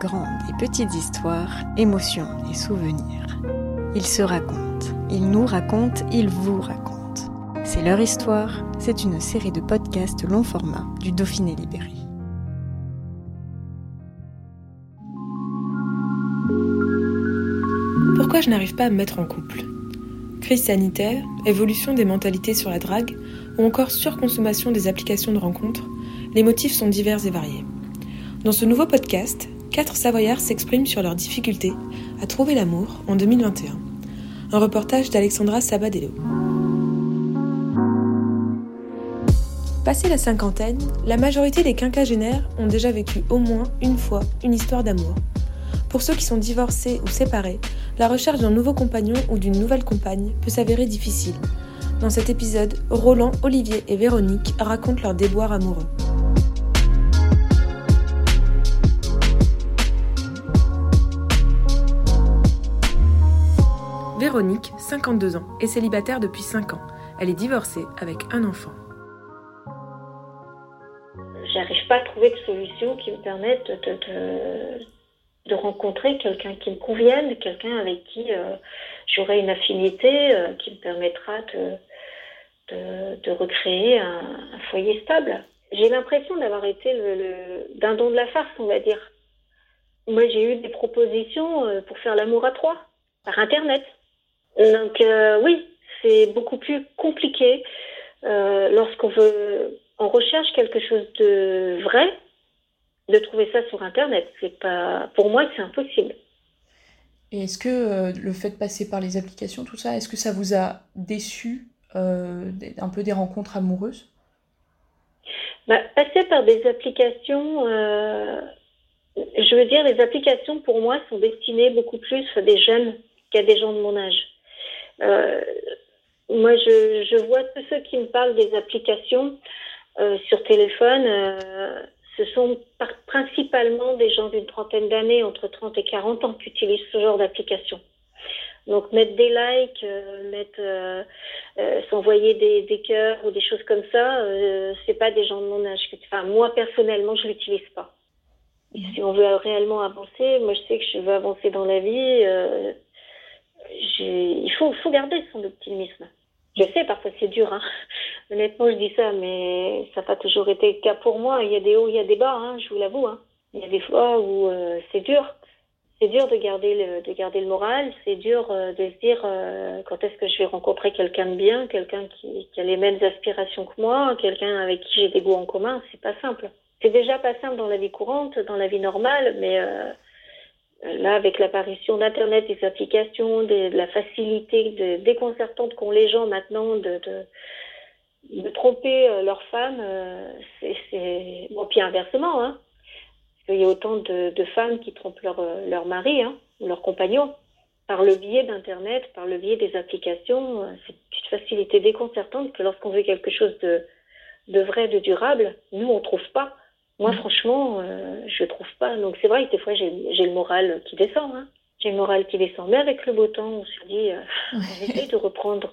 grandes et petites histoires, émotions et souvenirs. Ils se racontent, ils nous racontent, ils vous racontent. C'est leur histoire, c'est une série de podcasts long format du Dauphiné Libéré. Pourquoi je n'arrive pas à me mettre en couple? Crise sanitaire, évolution des mentalités sur la drague ou encore surconsommation des applications de rencontres, les motifs sont divers et variés. Dans ce nouveau podcast, quatre Savoyards s'expriment sur leurs difficultés à trouver l'amour en 2021. Un reportage d'Alexandra Sabadello. Passé la cinquantaine, la majorité des quinquagénaires ont déjà vécu au moins une fois une histoire d'amour. Pour ceux qui sont divorcés ou séparés, la recherche d'un nouveau compagnon ou d'une nouvelle compagne peut s'avérer difficile. Dans cet épisode, Roland, Olivier et Véronique racontent leurs déboires amoureux. Véronique, 52 ans, est célibataire depuis 5 ans. Elle est divorcée avec un enfant. J'arrive pas à trouver de solution qui me permette de, rencontrer quelqu'un qui me convienne, quelqu'un avec qui euh, j'aurai une affinité, euh, qui me permettra de, recréer un, foyer stable. J'ai l'impression d'avoir été le, le d'un don de la farce, on va dire. Moi, j'ai eu des propositions euh, pour faire l'amour à trois, par Internet. Donc euh, oui, c'est beaucoup plus compliqué euh, lorsqu'on veut, on recherche quelque chose de vrai, de trouver ça sur Internet. C'est pas, pour moi, c'est impossible. Et est-ce que euh, le fait de passer par les applications, tout ça, est-ce que ça vous a déçu un peu des rencontres amoureuses? Bah, Passer par des applications, je veux dire, les applications pour moi sont destinées beaucoup plus à des jeunes qu'à des gens de mon âge. Euh, moi, je, vois tous ceux qui me parlent des applications euh, sur téléphone. Euh, ce sont principalement des gens d'une trentaine d'années, entre 30 et 40 ans, qui utilisent ce genre d'application. Donc mettre des likes, mettre s'envoyer des, cœurs ou des choses comme ça, c'est pas des gens de mon âge. Enfin moi personnellement, je l'utilise pas. Si on veut réellement avancer, moi je sais que je veux avancer dans la vie. Il faut, garder son optimisme. Je sais, parfois c'est dur. Hein. Honnêtement, je dis ça, mais ça n'a pas toujours été le cas pour moi. Il y a des hauts, il y a des bas, hein, je vous l'avoue. Hein. Il y a des fois où euh, c'est dur. C'est dur de garder le, de garder le moral. C'est dur euh, de se dire euh, quand est-ce que je vais rencontrer quelqu'un de bien, quelqu'un qui, qui, a les mêmes aspirations que moi, quelqu'un avec qui j'ai des goûts en commun. C'est pas simple. C'est déjà pas simple dans la vie courante, dans la vie normale, mais là, avec l'apparition d'Internet, des applications, de, la facilité déconcertante qu'ont les gens maintenant de, de, de tromper euh, leurs femmes, euh, c'est bon, puis inversement, hein, y a autant de, femmes qui trompent leur, mari hein, ou leur compagnon par le biais d'Internet, par le biais des applications. C'est une facilité déconcertante que lorsqu'on veut quelque chose de, de vrai, de durable, nous on trouve pas. Moi, franchement, euh, je trouve pas. Donc, c'est vrai que des fois, j'ai le moral qui descend. Hein. J'ai le moral qui descend. Mais avec le beau temps, on se dit, euh, on essaie de reprendre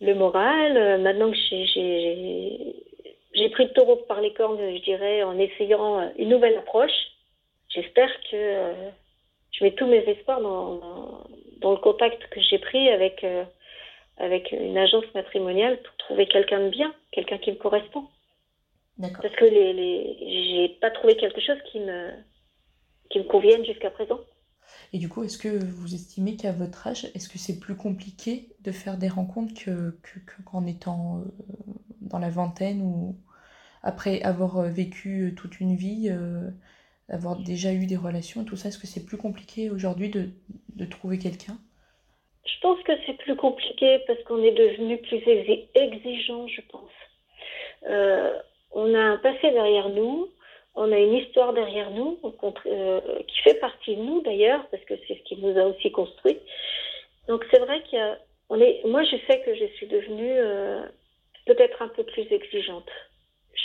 le moral. Euh, maintenant que j'ai pris taureau par les cornes, je dirais, en essayant une nouvelle approche. J'espère que je mets tous mes espoirs dans, dans, le contact que j'ai pris avec, avec une agence matrimoniale pour trouver quelqu'un de bien, quelqu'un qui me correspond. Parce que les, les... j'ai pas trouvé quelque chose qui me, qui me convienne jusqu'à présent. Et du coup, est-ce que vous estimez qu'à votre âge, est-ce que c'est plus compliqué de faire des rencontres que, qu'en étant euh, dans la vingtaine ou après avoir euh, vécu euh, toute une vie, avoir déjà eu des relations et tout ça, est-ce que c'est plus compliqué aujourd'hui de, de trouver quelqu'un? Je pense que c'est plus compliqué parce qu'on est devenu plus exigeant, je pense. On a un passé derrière nous on a une histoire derrière nous euh, qui fait partie de nous d'ailleurs, parce que c'est ce qui nous a aussi construit. Donc c'est vrai qu'il moi je sais que je suis devenue euh, peut-être un peu plus exigeante,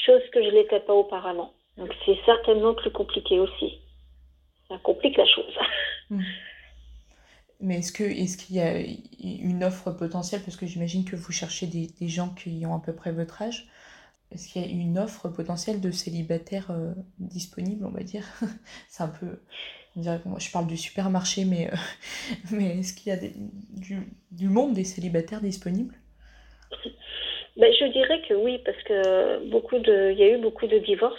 chose que je n'étais pas auparavant. Donc c'est certainement plus compliqué aussi. Ça complique la chose. Hmm. Mais est-ce qu'il y a une offre potentielle? Parce que j'imagine que vous cherchez des, des gens qui ont à peu près votre âge est-ce qu'il y a une offre potentielle de célibataires euh, disponibles, on va dire? C'est un peu. Moi, je parle du supermarché, mais, euh, mais est-ce qu'il y a du, monde des célibataires disponibles? Ben, Je dirais que oui, parce que beaucoup de, il y a eu beaucoup de divorces.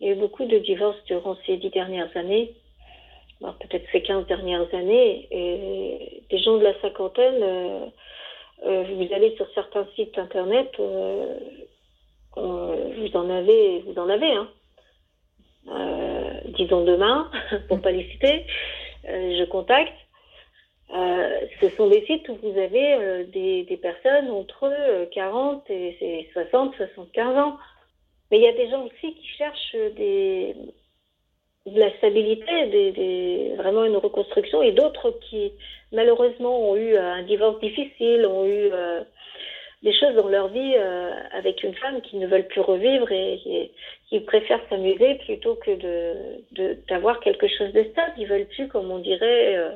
Il y a eu beaucoup de divorces durant ces dix dernières années, peut-être ces quinze dernières années. Et des gens de la cinquantaine, euh, vous allez sur certains sites internet, euh, vous en avez, vous en avez, hein. Euh, disons demain, pour pas les citer, euh, je contacte. ce sont des sites où vous avez des, personnes entre 40 et 60, 75 ans. Mais il y a des gens aussi qui cherchent de la stabilité, vraiment une reconstruction, et d'autres qui malheureusement ont eu un divorce difficile, ont eu des choses dans leur vie euh, avec une femme qui ne veulent plus revivre et, qui préfèrent s'amuser plutôt que de d'avoir quelque chose de stable. Ils veulent plus, comme on dirait, euh,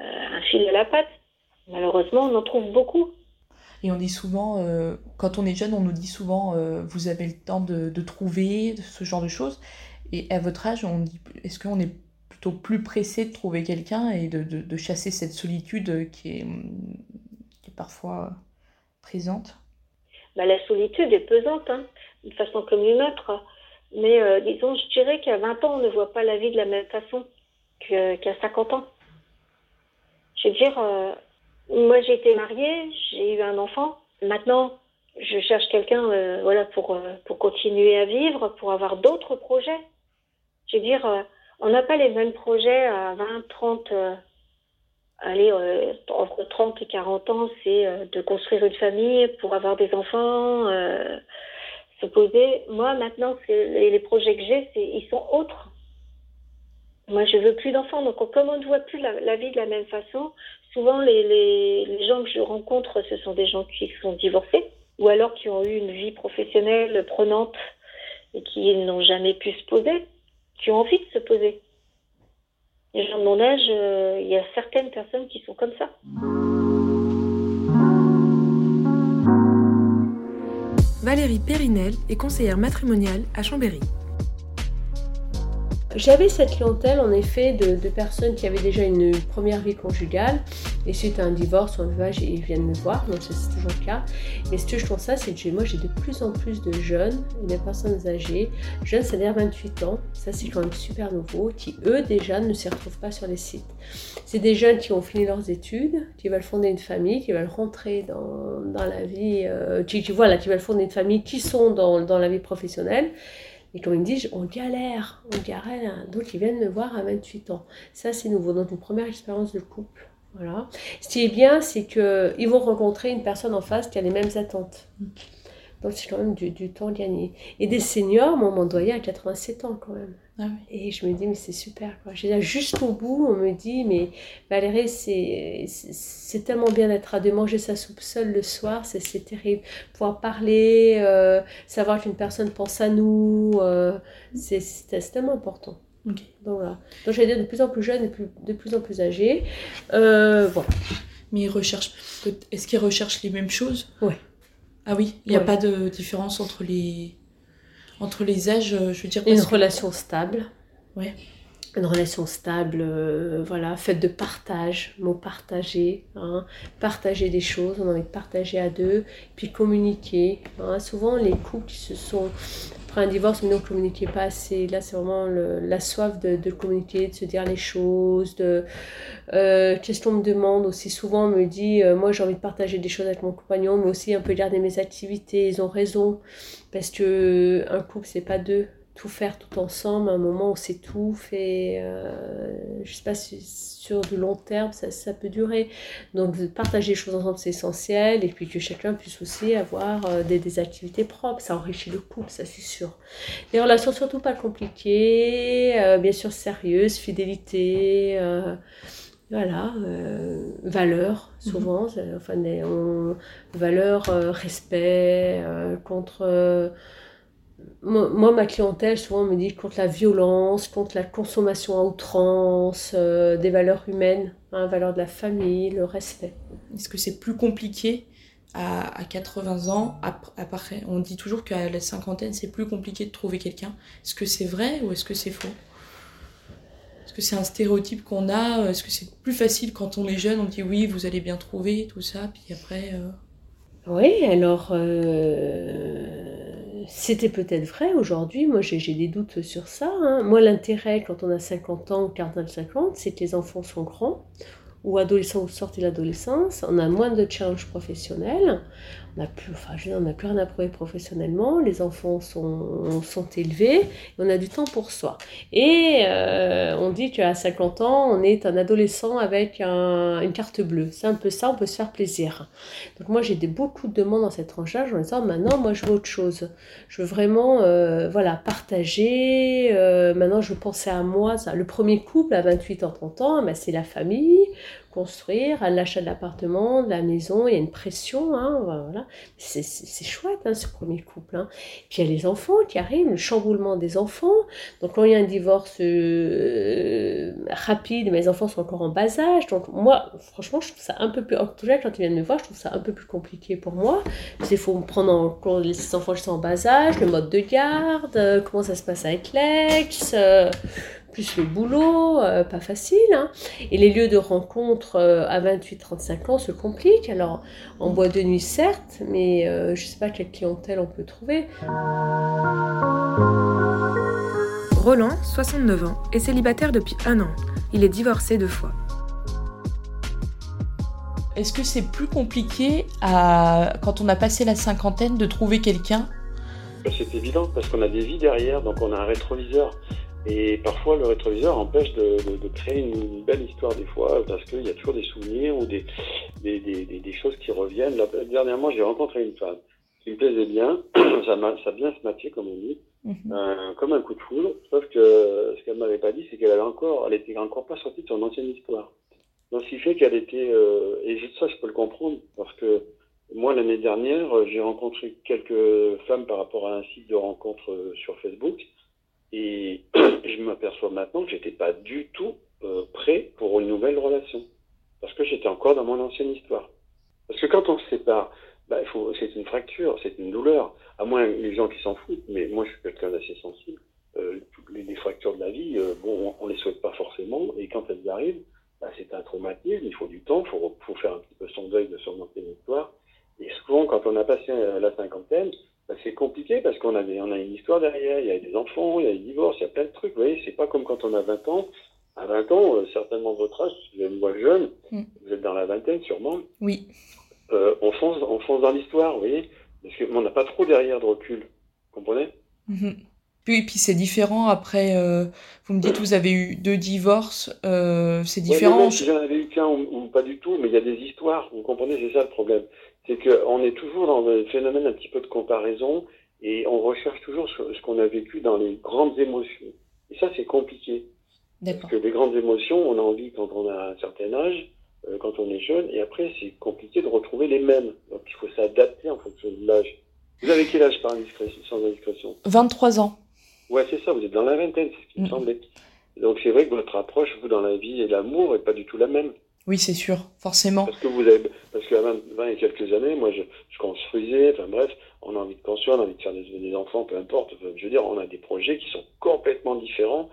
euh, un fil à la patte. Malheureusement, on en trouve beaucoup. Et on dit souvent, quand on est jeune, on nous dit souvent, vous avez le temps de, trouver ce genre de choses. Et à votre âge, on dit, est-ce qu'on est plutôt plus pressé de trouver quelqu'un et de, de, de, chasser cette solitude qui est, qui est parfois bah, La solitude est pesante, hein, façon comme une autre. Mais euh, disons, je dirais qu'à 20 ans, on ne voit pas la vie de la même façon qu'à 50 ans. Je veux dire, euh, moi j'ai été mariée, j'ai eu un enfant. Maintenant, je cherche quelqu'un euh, voilà, pour, pour continuer à vivre, pour avoir d'autres projets. Je veux dire, on n'a pas les mêmes projets à 20, 30, allez, euh, entre 30 et 40 ans, c'est euh, de construire une famille pour avoir des enfants, euh, se poser. Moi, maintenant, les, les, projets que j'ai, ils sont autres. Moi, je veux plus d'enfants. Donc, comme on ne voit plus la, vie de la même façon, souvent, les, les, les, gens que je rencontre, ce sont des gens qui sont divorcés ou alors qui ont eu une vie professionnelle prenante et qui n'ont jamais pu se poser, qui ont envie de se poser les gens de mon âge, euh, il y a certaines personnes qui sont comme ça. Valérie Périnel est conseillère matrimoniale à Chambéry. J'avais cette clientèle en effet de, personnes qui avaient déjà une première vie conjugale et suite à un divorce ou un veuvage, ils viennent me voir, donc c'est toujours le cas. Mais ce que je trouve ça, c'est que moi j'ai de plus en plus de jeunes, de personnes âgées, jeunes c'est-à-dire 28 ans, ça c'est quand même super nouveau, qui eux déjà ne s'y retrouvent pas sur les sites. C'est des jeunes qui ont fini leurs études, qui veulent fonder une famille, qui veulent rentrer dans, la vie, euh, qui, voilà, qui veulent fonder une famille, qui sont dans, dans la vie professionnelle et comme ils me disent, on galère, on galère. Donc ils viennent me voir à 28 ans. Ça, c'est nouveau. Donc une première expérience de couple. Voilà. Ce qui est bien, c'est qu'ils vont rencontrer une personne en face qui a les mêmes attentes. Donc c'est quand même du, temps gagné. Et des seniors, mon doyen à 87 ans quand même. Ah Et je me dis, mais c'est super. Quoi. Je juste au bout, on me dit, mais Valérie, c'est tellement bien d'être à deux, manger sa soupe seule le soir, c'est terrible. Pouvoir parler, euh, savoir qu'une personne pense à nous, euh, c'est tellement important. Donc voilà. Donc j'allais dire de plus en plus jeune et de plus en plus âgé. Euh, voilà. Mais ils recherchent, est-ce qu'ils recherchent les mêmes choses? Oui. Ah oui, il n'y a pas de différence entre les Entre les âges, euh, je veux dire. Une relation stable. Ouais. Une relation stable, euh, voilà, faite de partage, mot partager, hein, partager des choses, on a envie de partager à deux, puis communiquer. Hein. Souvent, les couples qui se sont après un divorce, mais ne communiquez pas assez. Là, c'est vraiment la soif de, communiquer, de se dire les choses. De, euh, Qu'est-ce qu'on me demande aussi souvent, on me dit, euh, moi j'ai envie de partager des choses avec mon compagnon, mais aussi un peu garder mes activités. Ils ont raison, parce que un couple, c'est pas deux tout faire tout ensemble, un moment où c'est tout fait, euh, je sais pas si sur du long terme ça, ça peut durer. Donc partager les choses ensemble c'est essentiel et puis que chacun puisse aussi avoir euh, des, des, activités propres, ça enrichit le couple, ça c'est sûr. Les relations surtout pas compliquées, euh, bien sûr sérieuses, fidélité. Euh, voilà, euh, valeur, souvent, mhm. enfin, valeur, respect, contre moi, ma clientèle, souvent, me dit contre la violence, contre la consommation à outrance, euh, des valeurs humaines, hein, valeurs de la famille, le respect. Est-ce que c'est plus compliqué à, 80 ans? Après, On dit toujours qu'à la cinquantaine, c'est plus compliqué de trouver quelqu'un. Est-ce que c'est vrai ou est-ce que c'est faux? Est-ce que c'est un stéréotype qu'on a? Est-ce que c'est plus facile quand on est jeune On dit oui, vous allez bien trouver, tout ça, puis après... Euh, oui, alors... Euh c'était peut-être vrai aujourd'hui, moi j'ai des doutes sur ça. Hein. Moi l'intérêt quand on a 50 ans ou 40 50, c'est que les enfants sont grands, ou adolescents ou sortent de l'adolescence, on a moins de challenge professionnels, on n'a plus, enfin, je on plus rien à prouver professionnellement, les enfants sont, élevés, on a du temps pour soi. Et euh, on dit qu'à 50 ans, on est un adolescent avec une carte bleue. C'est un peu ça, on peut se faire plaisir. Donc moi, j'ai beaucoup de demandes dans cette tranche en disant, maintenant, moi, je veux autre chose. Je veux vraiment, euh, voilà, partager. Euh, maintenant, je pensais à moi. Ça. Le premier couple à 28 ans, 30 ans, ben, c'est la famille construire, à l'achat de l'appartement, de la maison, il y a une pression, hein, voilà. C'est chouette, hein, ce premier couple. Hein. Puis il y a les enfants qui arrivent, le chamboulement des enfants. Donc quand il y a un divorce euh, rapide, mes enfants sont encore en bas âge. Donc moi, franchement, je trouve ça un peu plus, en tout cas, quand ils viennent me voir, je trouve ça un peu plus compliqué pour moi. Il faut prendre en compte les enfants qui sont en bas âge, le mode de garde, euh, comment ça se passe avec l'ex. Euh, plus le boulot, euh, pas facile. Hein. Et les lieux de rencontre euh, à 28-35 ans se compliquent. Alors, en bois de nuit, certes, mais euh, je ne sais pas quelle clientèle on peut trouver. Roland, 69 ans, est célibataire depuis un an. Il est divorcé deux fois. Est-ce que c'est plus compliqué à, quand on a passé la cinquantaine de trouver quelqu'un? C'est évident parce qu'on a des vies derrière, donc on a un rétroviseur. Et parfois, le rétroviseur empêche de, créer une belle histoire des fois, parce qu'il y a toujours des souvenirs ou des, des, des, choses qui reviennent. Là, dernièrement, j'ai rencontré une femme qui me plaisait bien, ça, a, ça bien se matché, comme on dit, mhm. euh, comme un coup de foudre. Sauf que ce qu'elle m'avait pas dit, c'est qu'elle avait encore, elle était encore pas sortie de son ancienne histoire. Donc, ce qui fait qu'elle était, euh, et ça, je peux le comprendre, parce que moi, l'année dernière, j'ai rencontré quelques femmes par rapport à un site de rencontre euh, sur Facebook. Et je m'aperçois maintenant que j'étais pas du tout euh, prêt pour une nouvelle relation. Parce que j'étais encore dans mon ancienne histoire. Parce que quand on se sépare, bah, c'est une fracture, c'est une douleur. À moins les gens qui s'en foutent, mais moi je suis quelqu'un d'assez sensible. Euh, les, fractures de la vie, euh, bon, on, les souhaite pas forcément, et quand elles arrivent, bah, c'est un traumatisme, il faut du temps, il faut, faut, faire un petit peu son deuil de son ancienne histoire. Et souvent, quand on a passé la cinquantaine, bah, c'est compliqué parce qu'on a, on a une histoire derrière, il y a des enfants, il y a des divorces, il y a plein de trucs. Vous voyez, c'est pas comme quand on a 20 ans. À 20 ans, euh, certainement votre âge, vous êtes moi jeune, mm. vous êtes dans la vingtaine sûrement. Oui. Euh, on, fonce, on fonce dans l'histoire, vous voyez, parce qu'on n'a pas trop derrière de recul. Vous comprenez? Mm-hmm. Puis, puis c'est différent après, euh, vous me dites vous avez eu deux divorces, c'est différent. si j'en avais eu qu'un ou, pas du tout, mais il y a des histoires, vous comprenez, c'est ça le problème c'est qu'on est toujours dans un phénomène un petit peu de comparaison et on recherche toujours ce qu'on a vécu dans les grandes émotions. Et ça, c'est compliqué. Parce que les grandes émotions, on a envie quand on a un certain âge, euh, quand on est jeune, et après, c'est compliqué de retrouver les mêmes. Donc, il faut s'adapter en fonction de l'âge. Vous avez quel âge par indiscrétion, sans indiscrétion? 23 ans. Ouais, c'est ça, vous êtes dans la vingtaine, c'est ce qui me mm. semblait. Donc, c'est vrai que votre approche, vous, dans la vie et l'amour, n'est pas du tout la même. Oui, c'est sûr, forcément. Parce que vous avez, parce qu'à 20, et quelques années, moi, je, je construisais, enfin bref, on a envie de construire, on a envie de faire des, enfants, peu importe. Je veux dire, on a des projets qui sont complètement différents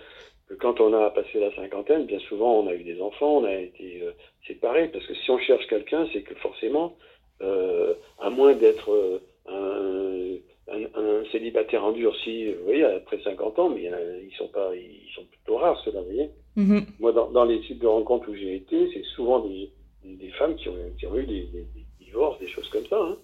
que quand on a passé la cinquantaine. Bien souvent, on a eu des enfants, on a été euh, séparés, parce que si on cherche quelqu'un, c'est que forcément, euh, à moins d'être euh, un, célibataire endurci, vous voyez, après 50 ans, mais euh, ils sont pas, ils sont plutôt rares, ceux-là, vous voyez. Mhm. Moi, dans, dans, les sites de rencontres où j'ai été, c'est souvent des, des, des, femmes qui ont, qui ont eu des, des, divorces, des choses comme ça. Hein.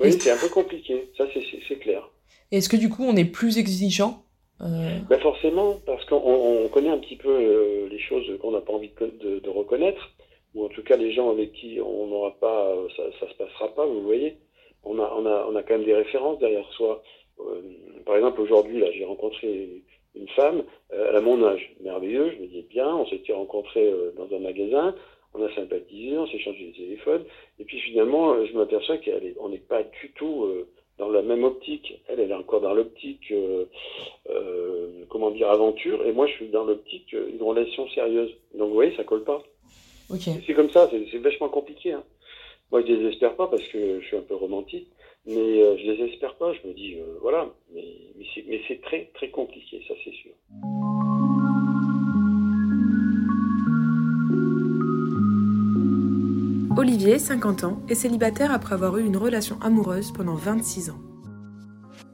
Oui, c'est un peu compliqué, ça c'est clair. Est-ce que du coup, on est plus exigeant euh... ben forcément, parce qu'on on connaît un petit peu euh, les choses qu'on n'a pas envie de, de, de, reconnaître, ou en tout cas les gens avec qui on n'aura pas, ça, ça se passera pas, vous voyez. On a, on a, on a quand même des références derrière soi. Euh, par exemple, aujourd'hui, là, j'ai rencontré une femme, euh, elle a mon âge, merveilleux, je me dis bien, on s'était rencontrés euh, dans un magasin, on a sympathisé, on s'est changé de téléphone, et puis finalement, je m'aperçois qu'on n'est pas du tout dans la même optique. Elle, elle est encore dans l'optique, euh, euh, comment dire, aventure, et moi, je suis dans l'optique une relation sérieuse. Donc, vous voyez, ça colle pas. Okay. C'est comme ça, c'est vachement compliqué. Hein. Moi, je désespère pas parce que je suis un peu romantique, mais euh, je désespère pas. Je me dis, euh, voilà, mais, mais c'est très, très compliqué, ça, c'est sûr. Olivier, 50 ans, est célibataire après avoir eu une relation amoureuse pendant 26 ans.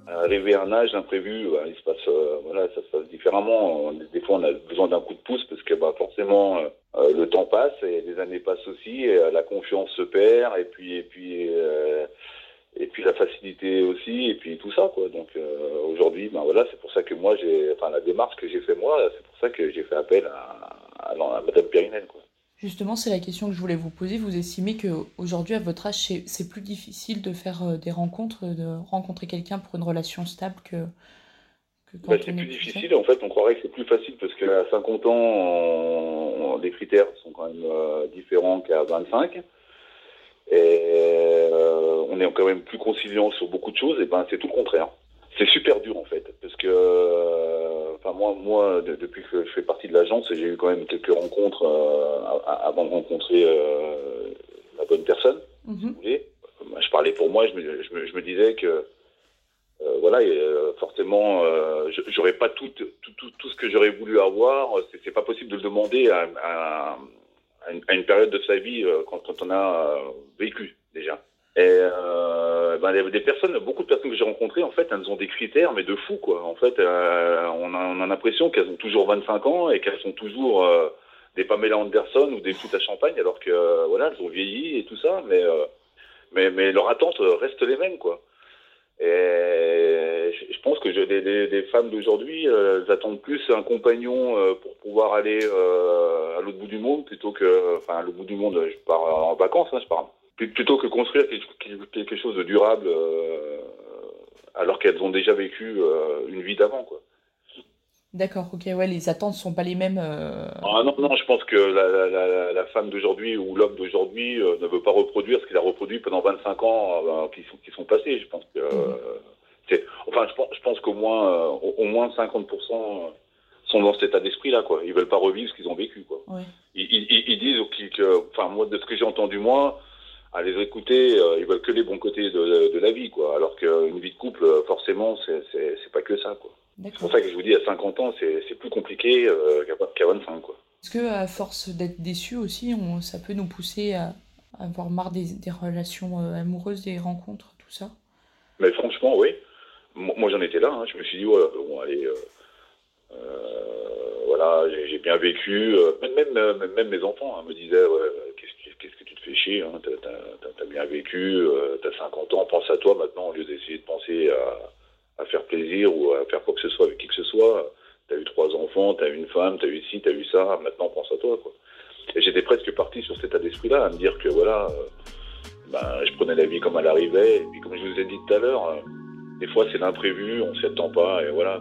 Arrivé à un âge imprévu, bah, il se passe, euh, voilà, ça se passe différemment. Des fois, on a besoin d'un coup de pouce parce que bah, forcément, euh, le temps passe et les années passent aussi, et, euh, la confiance se perd, et puis, et puis, euh, et puis la facilité aussi, et puis tout ça, quoi. Donc aujourd'hui, ben voilà, c'est pour ça que moi, j'ai, enfin, la démarche que j'ai fait moi, c'est pour ça que j'ai fait appel à, à, à Madame Périnel, quoi. Justement, c'est la question que je voulais vous poser. Vous estimez qu'aujourd'hui, à votre âge, c'est plus difficile de faire euh, des rencontres, de rencontrer quelqu'un pour une relation stable que, que quand bah, C'est plus difficile. En fait, on croirait que c'est plus facile parce qu'à 50 ans, on, les critères sont quand même euh, différents qu'à 25. Et euh, on est quand même plus conciliant sur beaucoup de choses. Et ben, c'est tout le contraire. C'est super dur en fait, parce que, euh, enfin moi, moi, de, depuis que je fais partie de l'agence, j'ai eu quand même quelques rencontres euh, avant de rencontrer euh, la bonne personne, mm -hmm. si vous voulez. Je parlais pour moi, je me, je me, je me disais que, voilà, et, forcément, j'aurais pas tout, tout, tout, tout, ce que j'aurais voulu avoir. C'est pas possible de le demander à, à, à, une, à, une, période de sa vie quand, quand on a vécu déjà. Et euh, ben, des personnes, beaucoup de personnes que j'ai rencontrées, en fait, elles ont des critères, mais de fou, quoi. En fait, euh, on, a, on a l'impression qu'elles ont toujours 25 ans et qu'elles sont toujours euh, des Pamela Anderson ou des foot à champagne, alors que euh, voilà, elles ont vieilli et tout ça, mais euh, mais, mais leurs attentes restent les mêmes, quoi. Et je pense que je, des, des, des femmes d'aujourd'hui, elles attendent plus un compagnon pour pouvoir aller à l'autre bout du monde plutôt que, enfin, à l'autre bout du monde, je pars en vacances, hein, je pars plutôt que construire quelque chose de durable euh, alors qu'elles ont déjà vécu euh, une vie d'avant quoi. D'accord, ok, ouais, les attentes sont pas les mêmes. Euh... Ah non, non, je pense que la, la, la femme d'aujourd'hui ou l'homme d'aujourd'hui ne veut pas reproduire ce qu'il a reproduit pendant 25 ans euh, qui, sont, qui sont passés. Je pense que mmh. c'est, enfin, je pense, je pense qu'au moins, au, moins 50% sont dans cet état d'esprit-là, quoi. Ils veulent pas revivre ce qu'ils ont vécu, quoi. Ouais. Ils, ils, ils, disent que, enfin, moi, de ce que j'ai entendu moi, à les écouter, euh, ils veulent que les bons côtés de, de la vie, quoi. Alors qu'une vie de couple, forcément, c'est pas que ça, quoi. C'est pour ça que je vous dis, à 50 ans, c'est plus compliqué euh, qu'à 25, quoi. Est-ce que à force d'être déçu aussi, on, ça peut nous pousser à, à avoir marre des, des relations euh, amoureuses, des rencontres, tout ça? Mais franchement, oui. Moi, j'en étais là. Hein. Je me suis dit, voilà, bon, allez, voilà, j'ai bien vécu. Même, même, même, mes enfants hein, me disaient, ouais, qu'est-ce que tu te fais chier, hein, t'as as bien vécu, euh, t'as 50 ans, pense à toi maintenant, au lieu d'essayer de penser à, faire plaisir ou à faire quoi que ce soit avec qui que ce soit. T'as eu trois enfants, t'as eu une femme, t'as eu ci, t'as eu ça, maintenant pense à toi. Quoi. Et j'étais presque parti sur cet état d'esprit-là, à me dire que voilà, euh, ben, je prenais la vie comme elle arrivait, et puis comme je vous ai dit tout à l'heure, euh, des fois c'est l'imprévu, on s'y attend pas, et voilà.